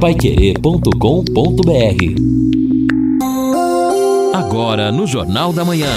paiquerê.com.br Agora no Jornal da Manhã.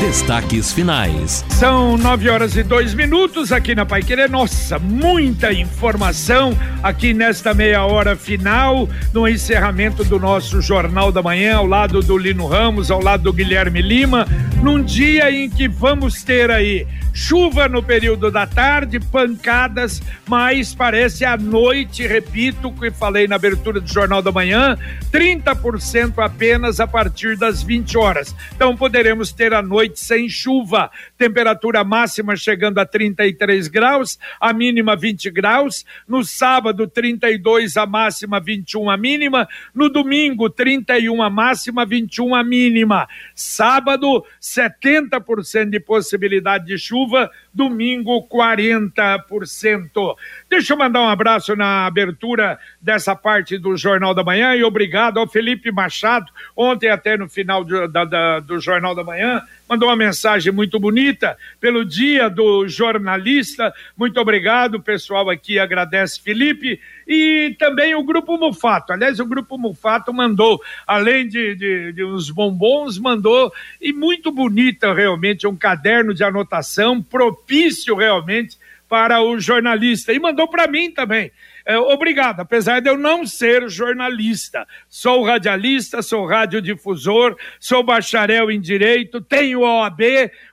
Destaques finais. São nove horas e dois minutos aqui na Pai Querer. Nossa, muita informação aqui nesta meia hora final, no encerramento do nosso Jornal da Manhã, ao lado do Lino Ramos, ao lado do Guilherme Lima, num dia em que vamos ter aí Chuva no período da tarde, pancadas, mas parece à noite, repito o que falei na abertura do Jornal da Manhã, 30% apenas a partir das 20 horas. Então poderemos ter a noite sem chuva. Temperatura máxima chegando a 33 graus, a mínima 20 graus. No sábado, 32 a máxima, 21 a mínima. No domingo, 31 a máxima, 21 a mínima. Sábado, 70% de possibilidade de chuva chuva, domingo 40%. Deixa eu mandar um abraço na abertura dessa parte do Jornal da Manhã e obrigado ao Felipe Machado, ontem até no final do, da, da, do Jornal da Manhã, mandou uma mensagem muito bonita pelo dia do jornalista. Muito obrigado, pessoal aqui agradece Felipe e também o Grupo Mufato. Aliás, o Grupo Mufato mandou, além de, de, de uns bombons, mandou, e muito bonita realmente, um caderno de anotação propício realmente para o jornalista. E mandou para mim também. É, obrigado, apesar de eu não ser jornalista. Sou radialista, sou radiodifusor, sou bacharel em direito, tenho OAB,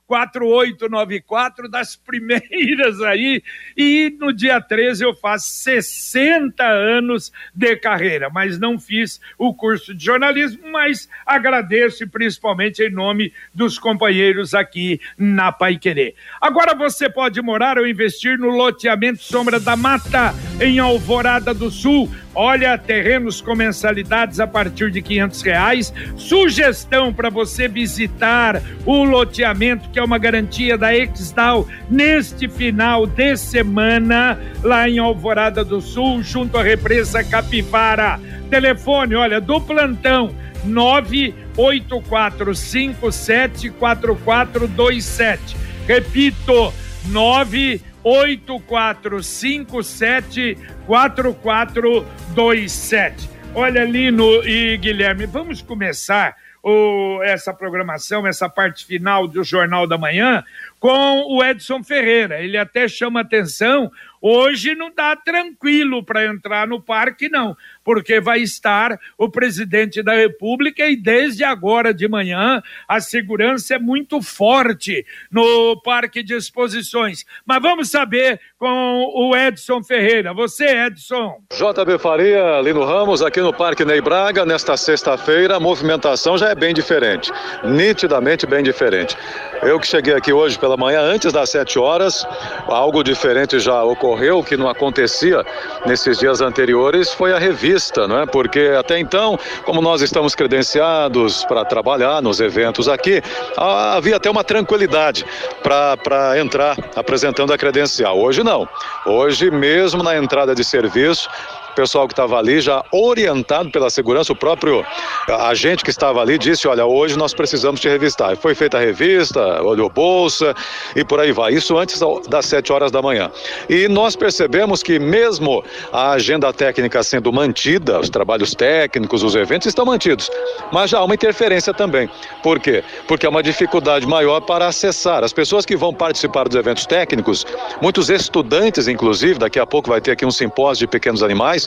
4894 das primeiras aí. E no dia 13 eu faço 60 anos de carreira, mas não fiz o curso de jornalismo, mas agradeço principalmente em nome dos companheiros aqui na Pai Querer. Agora você pode morar ou investir no loteamento Sombra da Mata, em Alvorada do Sul Olha, terrenos com mensalidades a partir de quinhentos reais. Sugestão para você visitar o loteamento, que é uma garantia da Exdal, neste final de semana, lá em Alvorada do Sul, junto à represa Capivara. Telefone, olha, do plantão, nove oito quatro cinco sete quatro quatro dois sete. Repito, nove 8457-4427. Olha, Lino e Guilherme, vamos começar o, essa programação, essa parte final do Jornal da Manhã, com o Edson Ferreira. Ele até chama atenção. Hoje não dá tranquilo para entrar no parque, não porque vai estar o presidente da República e desde agora de manhã a segurança é muito forte no Parque de Exposições. Mas vamos saber com o Edson Ferreira. Você, Edson. JB Faria, Lino Ramos, aqui no Parque Ney Braga, nesta sexta-feira, a movimentação já é bem diferente, nitidamente bem diferente. Eu que cheguei aqui hoje pela manhã, antes das sete horas, algo diferente já ocorreu, que não acontecia nesses dias anteriores, foi a revista vista, não é? Porque até então, como nós estamos credenciados para trabalhar nos eventos aqui, havia até uma tranquilidade para entrar apresentando a credencial. Hoje não. Hoje, mesmo na entrada de serviço, pessoal que estava ali, já orientado pela segurança, o próprio agente que estava ali disse: Olha, hoje nós precisamos te revistar. Foi feita a revista, olhou bolsa e por aí vai. Isso antes das 7 horas da manhã. E nós percebemos que, mesmo a agenda técnica sendo mantida, os trabalhos técnicos, os eventos estão mantidos, mas já há uma interferência também. Por quê? Porque é uma dificuldade maior para acessar. As pessoas que vão participar dos eventos técnicos, muitos estudantes, inclusive, daqui a pouco vai ter aqui um simpósio de pequenos animais,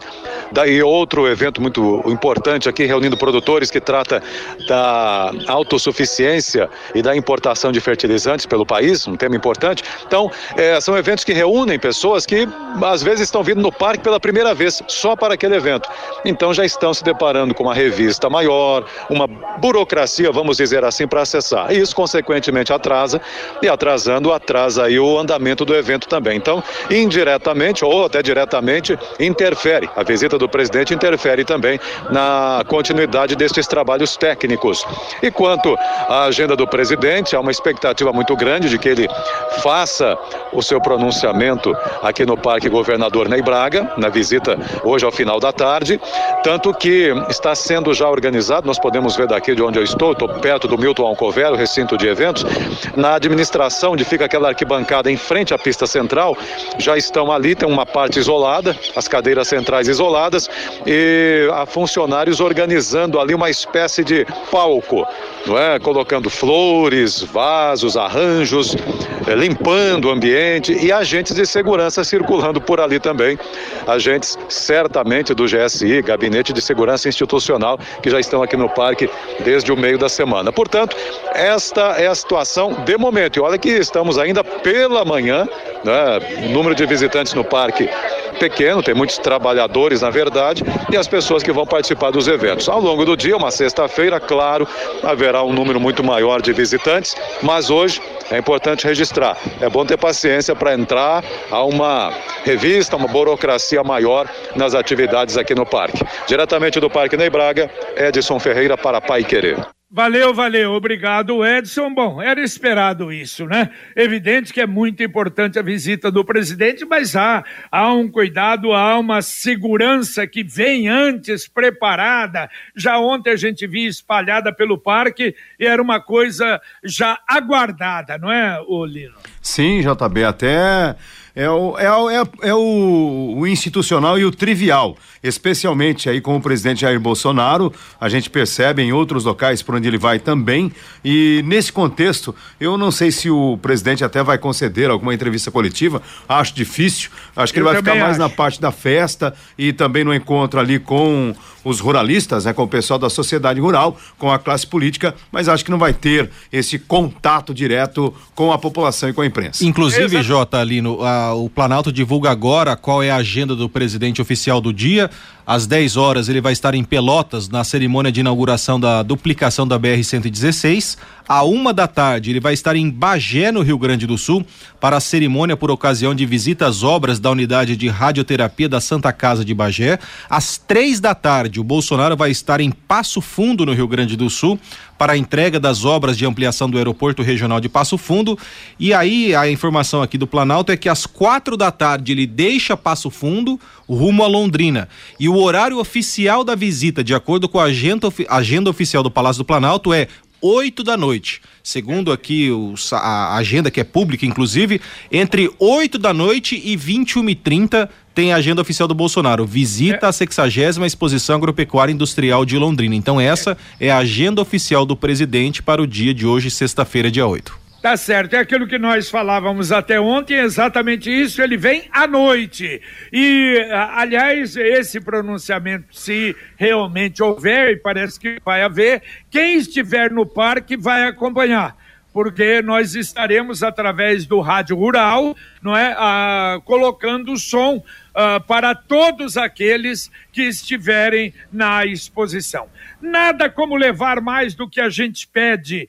Daí outro evento muito importante aqui, reunindo produtores que trata da autossuficiência e da importação de fertilizantes pelo país, um tema importante. Então, é, são eventos que reúnem pessoas que às vezes estão vindo no parque pela primeira vez, só para aquele evento. Então já estão se deparando com uma revista maior, uma burocracia, vamos dizer assim, para acessar. E isso, consequentemente, atrasa, e atrasando, atrasa aí o andamento do evento também. Então, indiretamente ou até diretamente, interfere a visita do presidente interfere também na continuidade destes trabalhos técnicos. E quanto à agenda do presidente, há uma expectativa muito grande de que ele faça o seu pronunciamento aqui no Parque Governador Ney Braga, na visita hoje ao final da tarde, tanto que está sendo já organizado, nós podemos ver daqui de onde eu estou, estou perto do Milton Alcover, o recinto de eventos, na administração onde fica aquela arquibancada em frente à pista central, já estão ali, tem uma parte isolada, as cadeiras centrais locais isoladas e há funcionários organizando ali uma espécie de palco, não é? Colocando flores, vasos, arranjos, eh, limpando o ambiente e agentes de segurança circulando por ali também. Agentes certamente do GSI, Gabinete de Segurança Institucional, que já estão aqui no parque desde o meio da semana. Portanto, esta é a situação de momento. E olha que estamos ainda pela manhã, né? O número de visitantes no parque pequeno, tem muitos trabalhadores, na verdade, e as pessoas que vão participar dos eventos. Ao longo do dia, uma sexta-feira, claro, haverá um número muito maior de visitantes, mas hoje é importante registrar. É bom ter paciência para entrar a uma revista, uma burocracia maior nas atividades aqui no parque. Diretamente do Parque Ney Braga, Edson Ferreira para Pai Querer. Valeu, valeu, obrigado, Edson. Bom, era esperado isso, né? Evidente que é muito importante a visita do presidente, mas há, há um cuidado, há uma segurança que vem antes preparada. Já ontem a gente via espalhada pelo parque e era uma coisa já aguardada, não é, Lino? Sim, JB, até é o, é, o, é, é o, o, institucional e o trivial, especialmente aí com o presidente Jair Bolsonaro, a gente percebe em outros locais por onde ele vai também, e nesse contexto, eu não sei se o presidente até vai conceder alguma entrevista coletiva, acho difícil, acho que eu ele vai ficar mais na parte da festa e também no encontro ali com os ruralistas, né, com o pessoal da sociedade rural, com a classe política, mas acho que não vai ter esse contato direto com a população e com a imprensa. Inclusive, Exato. Jota, ali no, a, o Planalto divulga agora qual é a agenda do presidente oficial do dia. Às 10 horas ele vai estar em Pelotas na cerimônia de inauguração da duplicação da BR-116. À uma da tarde ele vai estar em Bagé, no Rio Grande do Sul, para a cerimônia por ocasião de visita às obras da unidade de radioterapia da Santa Casa de Bagé. Às três da tarde o Bolsonaro vai estar em Passo Fundo, no Rio Grande do Sul, para a entrega das obras de ampliação do aeroporto regional de Passo Fundo. E aí a informação aqui do Planalto é que às quatro da tarde ele deixa Passo Fundo rumo a Londrina. E o horário oficial da visita, de acordo com a agenda, agenda oficial do Palácio do Planalto, é 8 da noite. Segundo aqui o, a agenda que é pública, inclusive, entre 8 da noite e 21 e 30 tem a agenda oficial do Bolsonaro. Visita é. a 60 Exposição Agropecuária Industrial de Londrina. Então, essa é a agenda oficial do presidente para o dia de hoje, sexta-feira, dia 8. Tá certo, é aquilo que nós falávamos até ontem, exatamente isso, ele vem à noite. E, aliás, esse pronunciamento, se realmente houver, e parece que vai haver, quem estiver no parque vai acompanhar porque nós estaremos através do rádio rural, não é, ah, colocando o som ah, para todos aqueles que estiverem na exposição. Nada como levar mais do que a gente pede.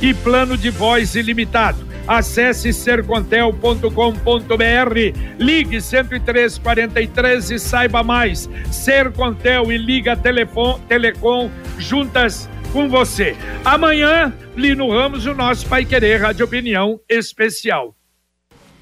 e plano de voz ilimitado. Acesse sercontel.com.br, ligue 10343 e saiba mais. Sercontel e Liga Telefon, Telecom juntas com você. Amanhã, Lino Ramos, o nosso Pai Querer Rádio Opinião Especial.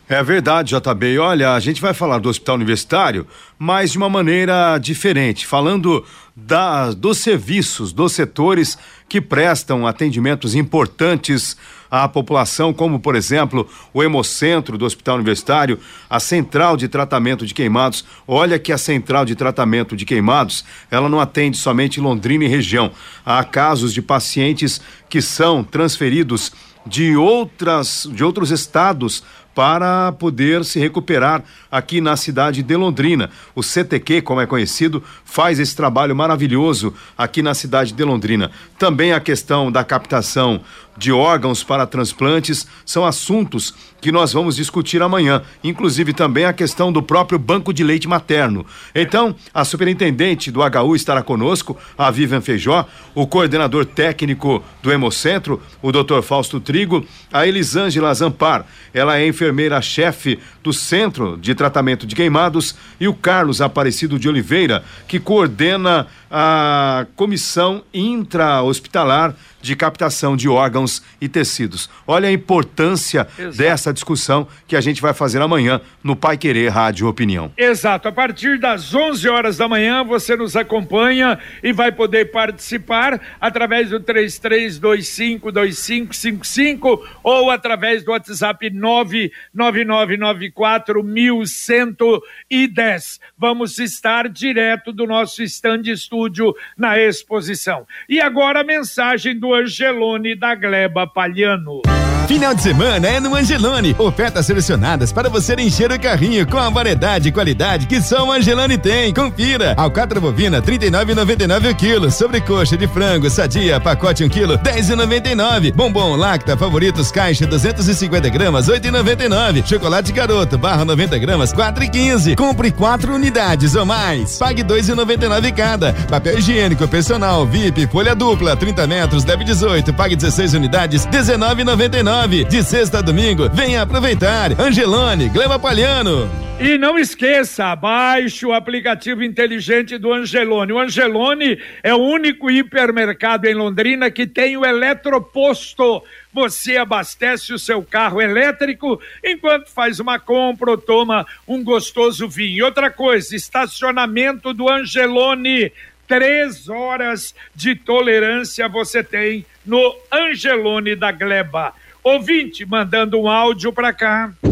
É verdade, JB. Olha, a gente vai falar do hospital universitário, mas de uma maneira diferente, falando da, dos serviços, dos setores que prestam atendimentos importantes à população, como, por exemplo, o Hemocentro do Hospital Universitário, a Central de Tratamento de Queimados. Olha que a Central de Tratamento de Queimados, ela não atende somente Londrina e região. Há casos de pacientes que são transferidos de outras de outros estados para poder se recuperar aqui na cidade de Londrina. O CTQ, como é conhecido, faz esse trabalho maravilhoso aqui na cidade de Londrina. Também a questão da captação de órgãos para transplantes são assuntos que nós vamos discutir amanhã, inclusive também a questão do próprio banco de leite materno. Então, a superintendente do HU estará conosco, a Vivian Feijó, o coordenador técnico do Hemocentro, o Dr. Fausto Trigo, a Elisângela Zampar, ela é enfermeira enfermeira-chefe do Centro de Tratamento de Queimados, e o Carlos Aparecido de Oliveira, que coordena a comissão intra-hospitalar de captação de órgãos e tecidos. Olha a importância Exato. dessa discussão que a gente vai fazer amanhã no Pai Querer Rádio Opinião. Exato, a partir das 11 horas da manhã você nos acompanha e vai poder participar através do 33252555 ou através do WhatsApp 999941110. Vamos estar direto do nosso stand estúdio na exposição. E agora a mensagem do Angelone da Gleba Palhano. Final de semana é no Angelone. Ofertas selecionadas para você encher o carrinho com a variedade e qualidade que só o Angelone tem. Confira. Alcatra bovina 39,99 o quilo. Sobrecoxa de frango sadia pacote 1 quilo 10,99. Bombom lacta favoritos caixa 250 gramas 8,99. Chocolate garoto barra 90 gramas 4,15. Compre quatro unidades ou mais. Pague 2,99 cada. Papel higiênico personal VIP folha dupla 30 metros deve 18. Pague 16 unidades 19,99 de sexta a domingo. Venha aproveitar. Angelone, Gleba Palhano. E não esqueça, baixe o aplicativo inteligente do Angelone. O Angelone é o único hipermercado em Londrina que tem o eletroposto. Você abastece o seu carro elétrico enquanto faz uma compra ou toma um gostoso vinho. Outra coisa, estacionamento do Angelone três horas de tolerância você tem no Angelone da Gleba. Ouvinte mandando um áudio para cá. Bom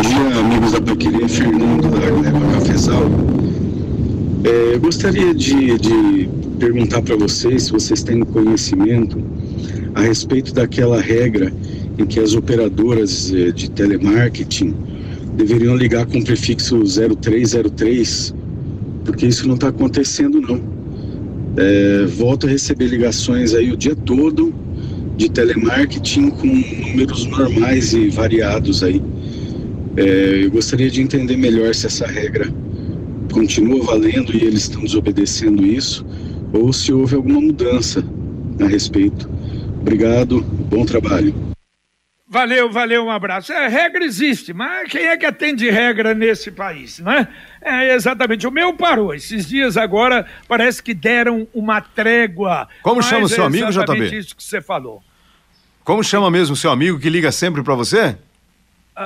dia, amigos da Pequerê, Fernando da Gleba Cafezal. É, eu gostaria de, de perguntar para vocês se vocês têm conhecimento a respeito daquela regra em que as operadoras é, de telemarketing deveriam ligar com o prefixo 0303, porque isso não está acontecendo não. É, volto a receber ligações aí o dia todo de telemarketing com números normais e variados aí. É, eu gostaria de entender melhor se essa regra continua valendo e eles estão desobedecendo isso, ou se houve alguma mudança a respeito. Obrigado, bom trabalho. Valeu, valeu, um abraço. É, regra existe, mas quem é que atende regra nesse país, não é? É, exatamente. O meu parou. Esses dias agora parece que deram uma trégua. Como chama o seu amigo, JB? Exatamente isso que você falou. Como chama mesmo seu amigo que liga sempre para você?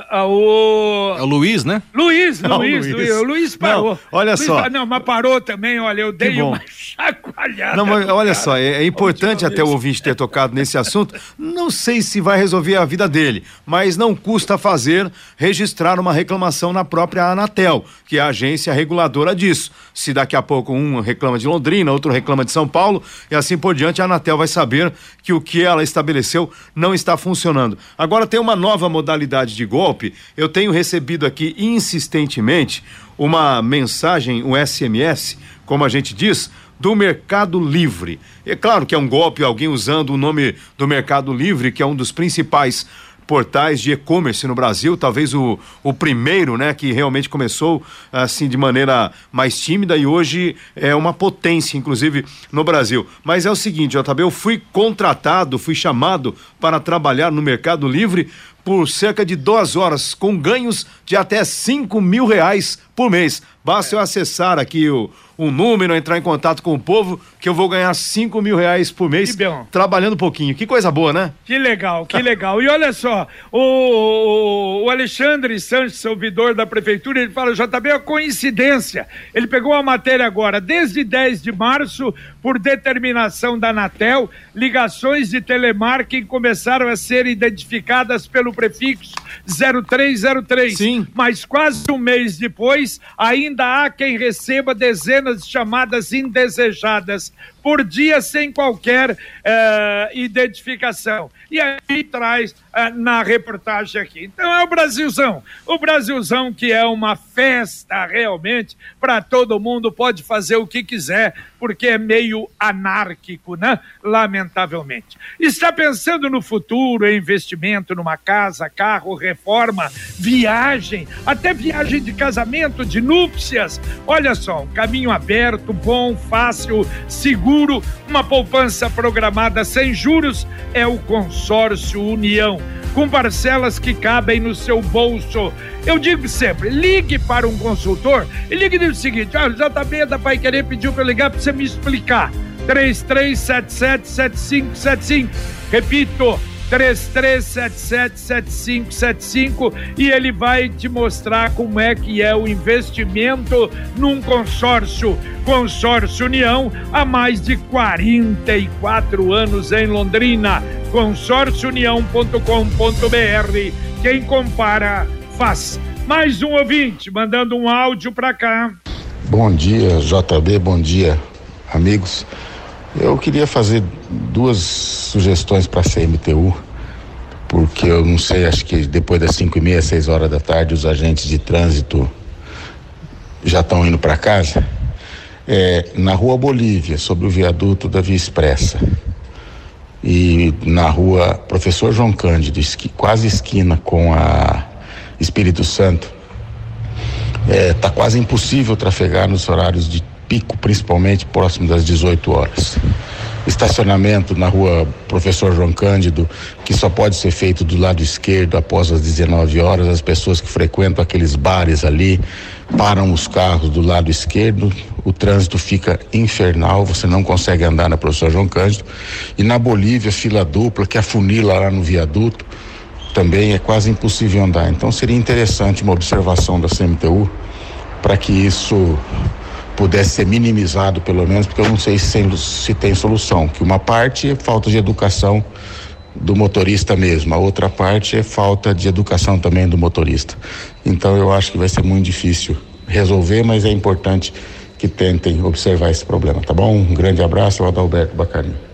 A, o... É o Luiz, né? Luiz, Luiz, Luiz. Luiz. O Luiz parou. Não, olha Luiz só. Não, mas parou também, olha, eu dei uma chacoalhada. Não, mas olha só, é, é importante até o ouvinte ter tocado nesse assunto. Não sei se vai resolver a vida dele, mas não custa fazer registrar uma reclamação na própria Anatel, que é a agência reguladora disso. Se daqui a pouco um reclama de Londrina, outro reclama de São Paulo, e assim por diante, a Anatel vai saber que o que ela estabeleceu não está funcionando. Agora tem uma nova modalidade de golpe. Eu tenho recebido aqui insistentemente uma mensagem, um SMS, como a gente diz, do Mercado Livre. É claro que é um golpe, alguém usando o nome do Mercado Livre, que é um dos principais portais de e-commerce no Brasil, talvez o, o primeiro, né, que realmente começou assim de maneira mais tímida e hoje é uma potência, inclusive no Brasil. Mas é o seguinte, JB, eu fui contratado, fui chamado para trabalhar no Mercado Livre por cerca de duas horas, com ganhos de até cinco mil reais por mês. Basta eu acessar aqui o, um número, entrar em contato com o povo, que eu vou ganhar cinco mil reais por mês trabalhando um pouquinho. Que coisa boa, né? Que legal, que legal. E olha só, o, o Alexandre Sanches, ouvidor da prefeitura, ele fala, JB, é coincidência. Ele pegou a matéria agora, desde 10 de março, por determinação da Anatel, ligações de telemarketing começaram a ser identificadas pelo prefixo 0303. Sim. Mas quase um mês depois, ainda há quem receba dezenas de chamadas indesejadas por dia sem qualquer eh, identificação. E aí traz eh, na reportagem aqui. Então é o Brasilzão. O Brasilzão que é uma festa realmente para todo mundo, pode fazer o que quiser, porque é meio anárquico, né? Lamentavelmente. Está pensando no futuro, em investimento numa casa, carro, reforma, viagem, até viagem de casamento, de núpcias. Olha só, um caminho aberto, bom, fácil, seguro seguro, uma poupança programada sem juros é o Consórcio União, com parcelas que cabem no seu bolso. Eu digo sempre, ligue para um consultor e ligue o seguinte: olha, o JB da Pai Querer pediu para ligar para você me explicar. 33777575. Repito, 33777575 e ele vai te mostrar como é que é o investimento num consórcio. Consórcio União há mais de 44 anos em Londrina. consórciounião.com.br. Quem compara faz. Mais um ouvinte mandando um áudio para cá. Bom dia, JB, bom dia, amigos. Eu queria fazer duas sugestões para a CMTU, porque eu não sei, acho que depois das 5 e meia, 6 horas da tarde, os agentes de trânsito já estão indo para casa. É, na rua Bolívia, sobre o viaduto da Via Expressa, e na rua Professor João Cândido, esqui, quase esquina com a Espírito Santo, é, tá quase impossível trafegar nos horários de pico, principalmente próximo das 18 horas. Estacionamento na rua Professor João Cândido, que só pode ser feito do lado esquerdo após as 19 horas. As pessoas que frequentam aqueles bares ali param os carros do lado esquerdo, o trânsito fica infernal, você não consegue andar na Professor João Cândido. E na Bolívia, fila dupla, que afunila lá no viaduto, também é quase impossível andar. Então seria interessante uma observação da CMTU para que isso pudesse ser minimizado pelo menos, porque eu não sei se, se tem solução. Que uma parte é falta de educação do motorista mesmo, a outra parte é falta de educação também do motorista. Então eu acho que vai ser muito difícil resolver, mas é importante que tentem observar esse problema, tá bom? Um grande abraço, Adalberto Bacarinho.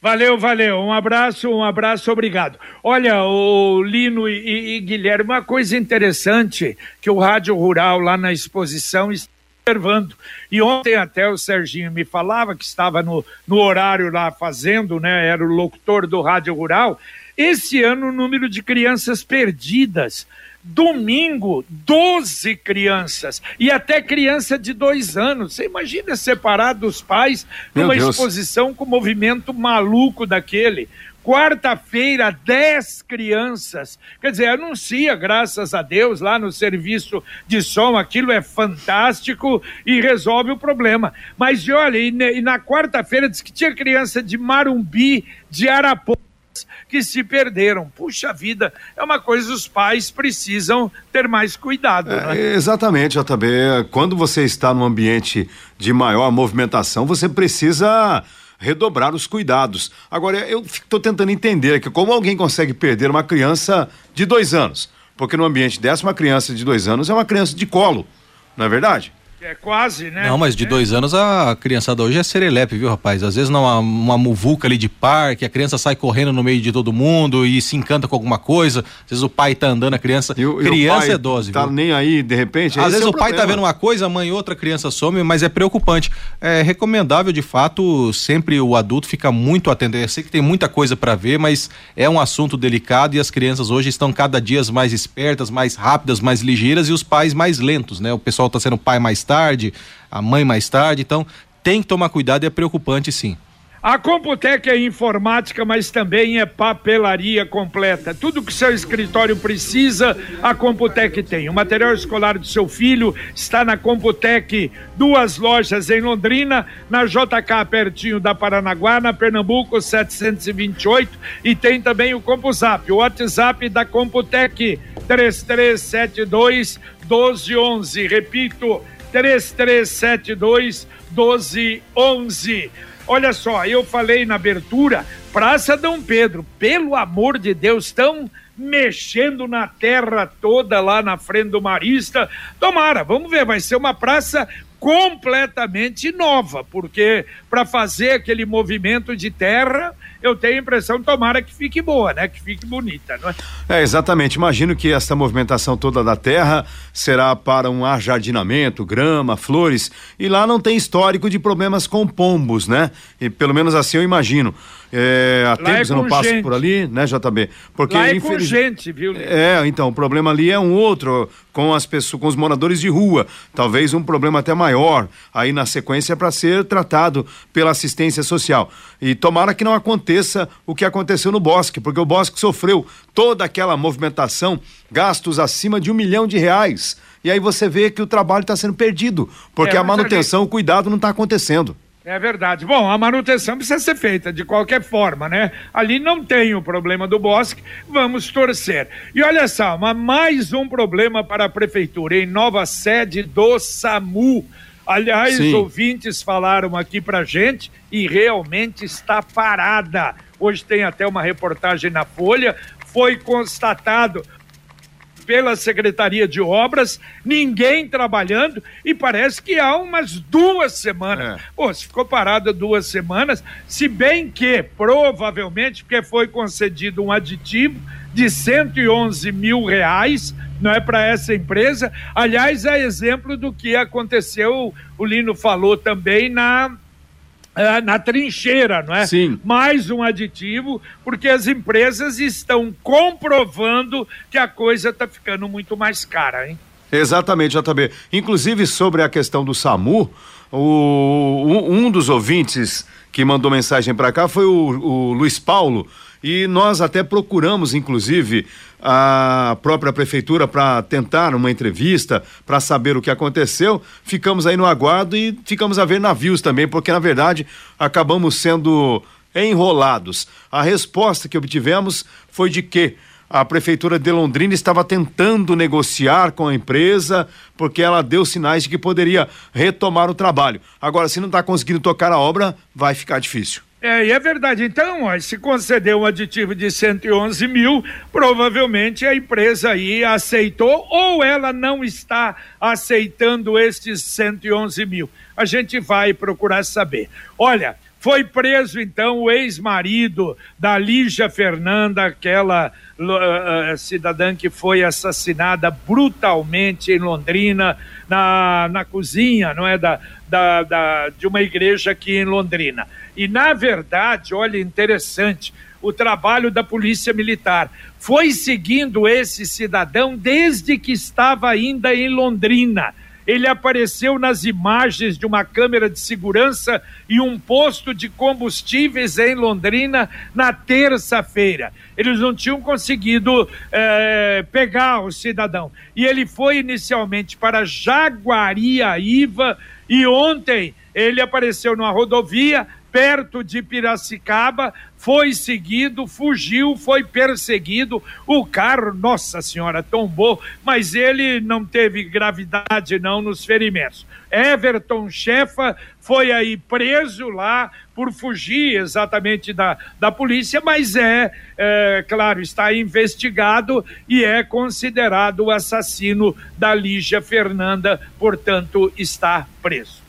Valeu, valeu. Um abraço, um abraço, obrigado. Olha, o Lino e, e Guilherme, uma coisa interessante que o Rádio Rural lá na exposição está observando. E ontem até o Serginho me falava que estava no, no horário lá fazendo, né? Era o locutor do Rádio Rural. Esse ano o número de crianças perdidas Domingo, 12 crianças e até criança de dois anos. Você imagina separar dos pais numa exposição com movimento maluco daquele. Quarta-feira, 10 crianças. Quer dizer, anuncia, graças a Deus, lá no serviço de som, aquilo é fantástico e resolve o problema. Mas olha, e, na quarta-feira diz que tinha criança de Marumbi, de Araponga que se perderam. Puxa vida, é uma coisa os pais precisam ter mais cuidado. É, né? Exatamente, JB. Quando você está num ambiente de maior movimentação, você precisa redobrar os cuidados. Agora, eu estou tentando entender aqui como alguém consegue perder uma criança de dois anos. Porque no ambiente dessa, uma criança de dois anos é uma criança de colo, não é verdade? É quase, né? Não, mas de é. dois anos a criançada hoje é serelepe, viu, rapaz? Às vezes numa uma muvuca ali de parque, a criança sai correndo no meio de todo mundo e se encanta com alguma coisa. Às vezes o pai tá andando, a criança. E, criança e é dose, tá viu? nem aí, de repente. Às vezes é o, o pai tá vendo uma coisa, a mãe outra, a criança some, mas é preocupante. É recomendável, de fato, sempre o adulto ficar muito atento. Eu sei que tem muita coisa para ver, mas é um assunto delicado e as crianças hoje estão cada dia mais espertas, mais rápidas, mais ligeiras e os pais mais lentos, né? O pessoal tá sendo pai mais tarde a mãe mais tarde. Então, tem que tomar cuidado e é preocupante sim. A Computec é informática, mas também é papelaria completa. Tudo que seu escritório precisa, a Computec tem. O material escolar do seu filho está na Computec. Duas lojas em Londrina, na JK, pertinho da Paranaguá, na Pernambuco 728. E tem também o CompuZap, o WhatsApp da Computec, 3372 1211. Repito, 3372 1211. Olha só, eu falei na abertura, Praça Dom Pedro, pelo amor de Deus, estão mexendo na terra toda lá na frente do Marista. Tomara, vamos ver, vai ser uma praça completamente nova, porque para fazer aquele movimento de terra, eu tenho a impressão, tomara que fique boa, né? Que fique bonita, não é? É, exatamente. Imagino que essa movimentação toda da terra será para um ajardinamento, grama, flores, e lá não tem histórico de problemas com pombos, né? E pelo menos assim eu imagino. É, há é eu não passo gente. por ali, né, JB? Porque Lá é infeliz... gente, viu? É, então, o problema ali é um outro, com as pessoas, com os moradores de rua. Talvez um problema até maior aí na sequência para ser tratado pela assistência social. E tomara que não aconteça o que aconteceu no Bosque, porque o Bosque sofreu toda aquela movimentação, gastos acima de um milhão de reais. E aí você vê que o trabalho está sendo perdido, porque É, a a manutenção, o cuidado não está acontecendo. É verdade. Bom, a manutenção precisa ser feita de qualquer forma, né? Ali não tem o problema do bosque, vamos torcer. E olha só, mais um problema para a prefeitura em nova sede do SAMU. Aliás, Sim. ouvintes falaram aqui pra gente e realmente está parada. Hoje tem até uma reportagem na Folha, foi constatado pela Secretaria de Obras, ninguém trabalhando e parece que há umas duas semanas. Pô, se ficou parada duas semanas, se bem que provavelmente porque foi concedido um aditivo de 111 mil reais, não é para essa empresa. Aliás, é exemplo do que aconteceu, o Lino falou também na ah, na trincheira, não é? Sim. Mais um aditivo, porque as empresas estão comprovando que a coisa está ficando muito mais cara, hein? Exatamente, JB. Inclusive, sobre a questão do SAMU, o, um, um dos ouvintes que mandou mensagem para cá foi o, o Luiz Paulo. E nós até procuramos, inclusive, a própria prefeitura para tentar uma entrevista, para saber o que aconteceu. Ficamos aí no aguardo e ficamos a ver navios também, porque na verdade acabamos sendo enrolados. A resposta que obtivemos foi de que a prefeitura de Londrina estava tentando negociar com a empresa porque ela deu sinais de que poderia retomar o trabalho. Agora, se não está conseguindo tocar a obra, vai ficar difícil. É, e é verdade. Então, ó, se conceder um aditivo de 111 mil, provavelmente a empresa aí aceitou ou ela não está aceitando estes 111 mil. A gente vai procurar saber. Olha, foi preso então o ex-marido da Lígia Fernanda, aquela uh, cidadã que foi assassinada brutalmente em Londrina, na, na cozinha, não é? Da, da, da, de uma igreja aqui em Londrina. E, na verdade, olha, interessante, o trabalho da Polícia Militar foi seguindo esse cidadão desde que estava ainda em Londrina. Ele apareceu nas imagens de uma câmera de segurança e um posto de combustíveis em Londrina na terça-feira. Eles não tinham conseguido eh, pegar o cidadão. E ele foi inicialmente para Jaguariaíva e ontem ele apareceu numa rodovia perto de Piracicaba, foi seguido, fugiu, foi perseguido. O carro, nossa senhora, tombou, mas ele não teve gravidade não nos ferimentos. Everton Chefa foi aí preso lá por fugir exatamente da, da polícia, mas é, é, claro, está investigado e é considerado o assassino da Lígia Fernanda, portanto, está preso.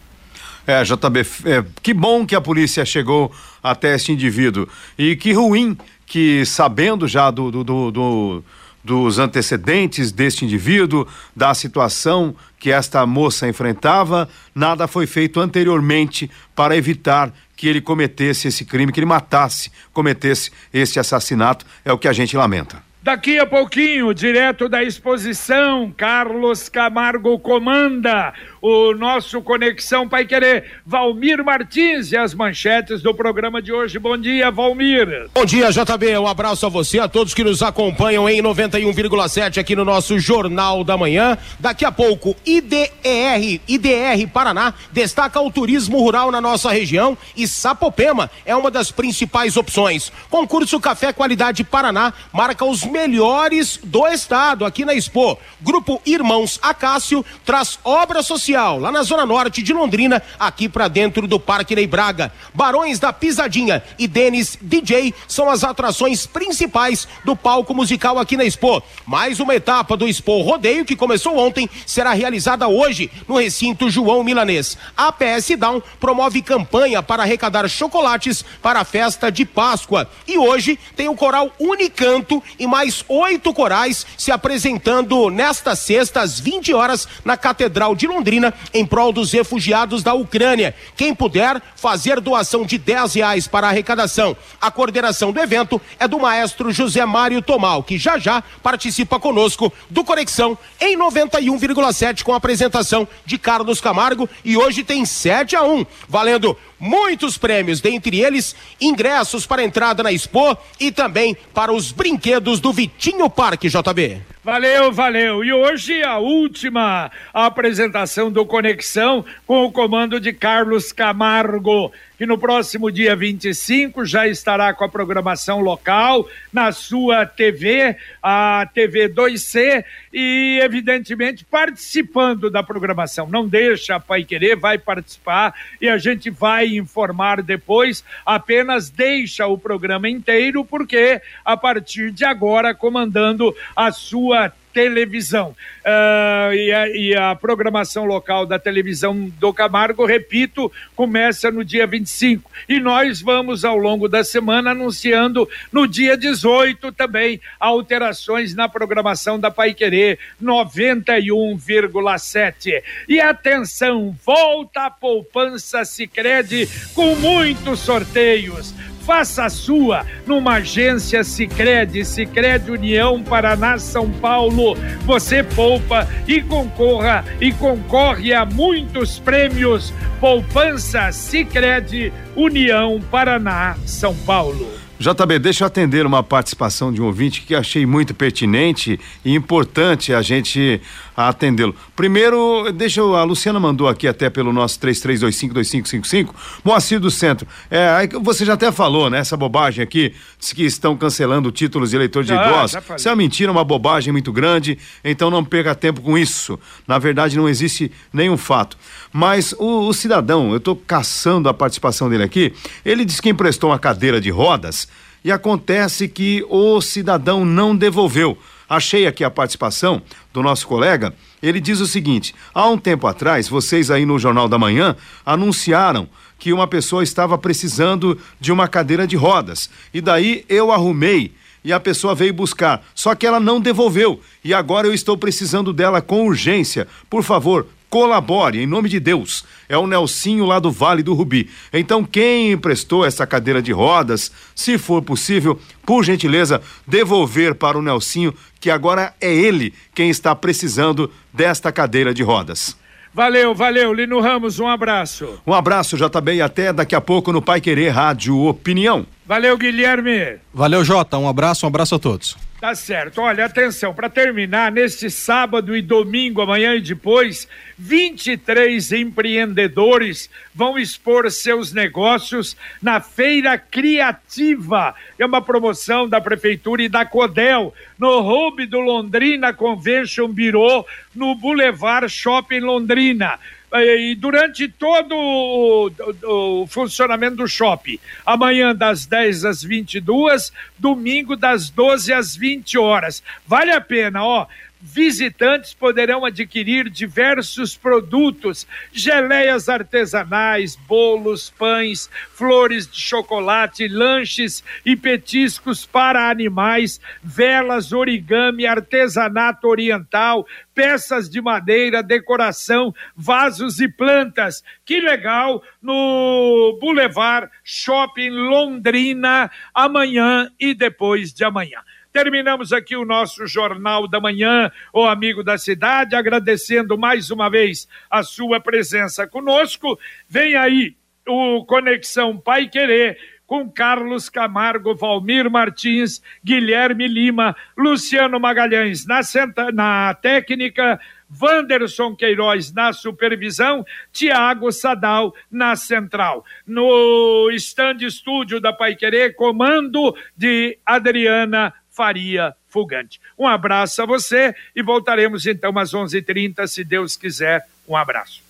É, JB, é, que bom que a polícia chegou até esse indivíduo. E que ruim que, sabendo já do, do, do, do dos antecedentes deste indivíduo, da situação que esta moça enfrentava, nada foi feito anteriormente para evitar que ele cometesse esse crime, que ele matasse, cometesse este assassinato, é o que a gente lamenta. Daqui a pouquinho, direto da exposição, Carlos Camargo comanda o nosso Conexão Pai Querer. Valmir Martins e as manchetes do programa de hoje. Bom dia, Valmir. Bom dia, JB. Um abraço a você, a todos que nos acompanham em 91,7 aqui no nosso Jornal da Manhã. Daqui a pouco, IDR, IDR Paraná destaca o turismo rural na nossa região e Sapopema é uma das principais opções. Concurso Café Qualidade Paraná marca os melhores do estado aqui na Expo. Grupo Irmãos Acácio traz obra social lá na zona norte de Londrina, aqui para dentro do Parque Ney Braga. Barões da Pisadinha e Denis DJ são as atrações principais do palco musical aqui na Expo. Mais uma etapa do Expo Rodeio que começou ontem será realizada hoje no recinto João Milanês. A PS Down promove campanha para arrecadar chocolates para a festa de Páscoa. E hoje tem o coral Unicanto e mais oito corais se apresentando nesta sexta às 20 horas na Catedral de Londrina em prol dos refugiados da Ucrânia. Quem puder fazer doação de 10 reais para a arrecadação. A coordenação do evento é do maestro José Mário Tomal, que já já participa conosco do Conexão em 91,7 com a apresentação de Carlos Camargo e hoje tem 7 a 1, valendo muitos prêmios, dentre eles ingressos para entrada na Expo e também para os brinquedos do Vitinho Parque, JB. Valeu, valeu. E hoje a última apresentação do Conexão com o comando de Carlos Camargo, que no próximo dia 25 já estará com a programação local na sua TV, a TV 2C, e evidentemente participando da programação. Não deixa a Pai Querer, vai participar e a gente vai informar depois. Apenas deixa o programa inteiro, porque a partir de agora, comandando a sua televisão. Uh, e, a, e, a, programação local da televisão do Camargo, repito, começa no dia 25. E nós vamos, ao longo da semana, anunciando no dia 18 também alterações na programação da Pai Querer 91,7. E atenção, volta a poupança Sicredi com muitos sorteios Faça a sua numa agência Sicredi, Sicredi União Paraná São Paulo. Você poupa e concorra e concorre a muitos prêmios. Poupança Sicredi União Paraná São Paulo. JB, deixa eu atender uma participação de um ouvinte que achei muito pertinente e importante a gente atendê-lo. Primeiro, deixa eu, a Luciana mandou aqui até pelo nosso 33252555, Moacir do Centro. É, você já até falou, né, essa bobagem aqui, diz que estão cancelando títulos de eleitor de ah, idosos. Isso é uma mentira, uma bobagem muito grande, então não perca tempo com isso. Na verdade, não existe nenhum fato. Mas o, o cidadão, eu estou caçando a participação dele aqui, ele disse que emprestou uma cadeira de rodas e acontece que o cidadão não devolveu. Achei aqui a participação do nosso colega. Ele diz o seguinte: há um tempo atrás, vocês aí no Jornal da Manhã anunciaram que uma pessoa estava precisando de uma cadeira de rodas. E daí eu arrumei e a pessoa veio buscar. Só que ela não devolveu. E agora eu estou precisando dela com urgência. Por favor, colabore, em nome de Deus. É o Nelsinho lá do Vale do Rubi. Então, quem emprestou essa cadeira de rodas, se for possível, por gentileza, devolver para o Nelsinho, que agora é ele quem está precisando desta cadeira de rodas. Valeu, valeu, Lino Ramos, um abraço. Um abraço, JB, e até daqui a pouco no Pai Querer Rádio Opinião. Valeu, Guilherme. Valeu, Jota, um abraço, um abraço a todos. Tá certo. Olha, atenção, para terminar, neste sábado e domingo, amanhã e depois, 23 empreendedores vão expor seus negócios na Feira Criativa. É uma promoção da Prefeitura e da Codel, no Hub do Londrina Convention Bureau, no Boulevard Shopping Londrina e durante todo o, o, o, funcionamento do shopping. Amanhã das 10 às 22, domingo das 12 às 20 horas. Vale a pena, ó visitantes poderão adquirir diversos produtos, geleias artesanais, bolos, pães, flores de chocolate, lanches e petiscos para animais, velas, origami, artesanato oriental, peças de madeira, decoração, vasos e plantas. Que legal no Boulevard Shopping Londrina amanhã e depois de amanhã. Terminamos aqui o nosso Jornal da Manhã, o amigo da cidade, agradecendo mais uma vez a sua presença conosco. Vem aí o Conexão Pai Querer com Carlos Camargo, Valmir Martins, Guilherme Lima, Luciano Magalhães na, senta, na técnica, Wanderson Queiroz na supervisão, Tiago Sadal na central. No stand estúdio da Pai Querer, comando de Adriana Faria Fugante. Um abraço a você e voltaremos então às 11:30 se Deus quiser. Um abraço.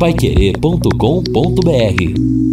Paiquerê.com.br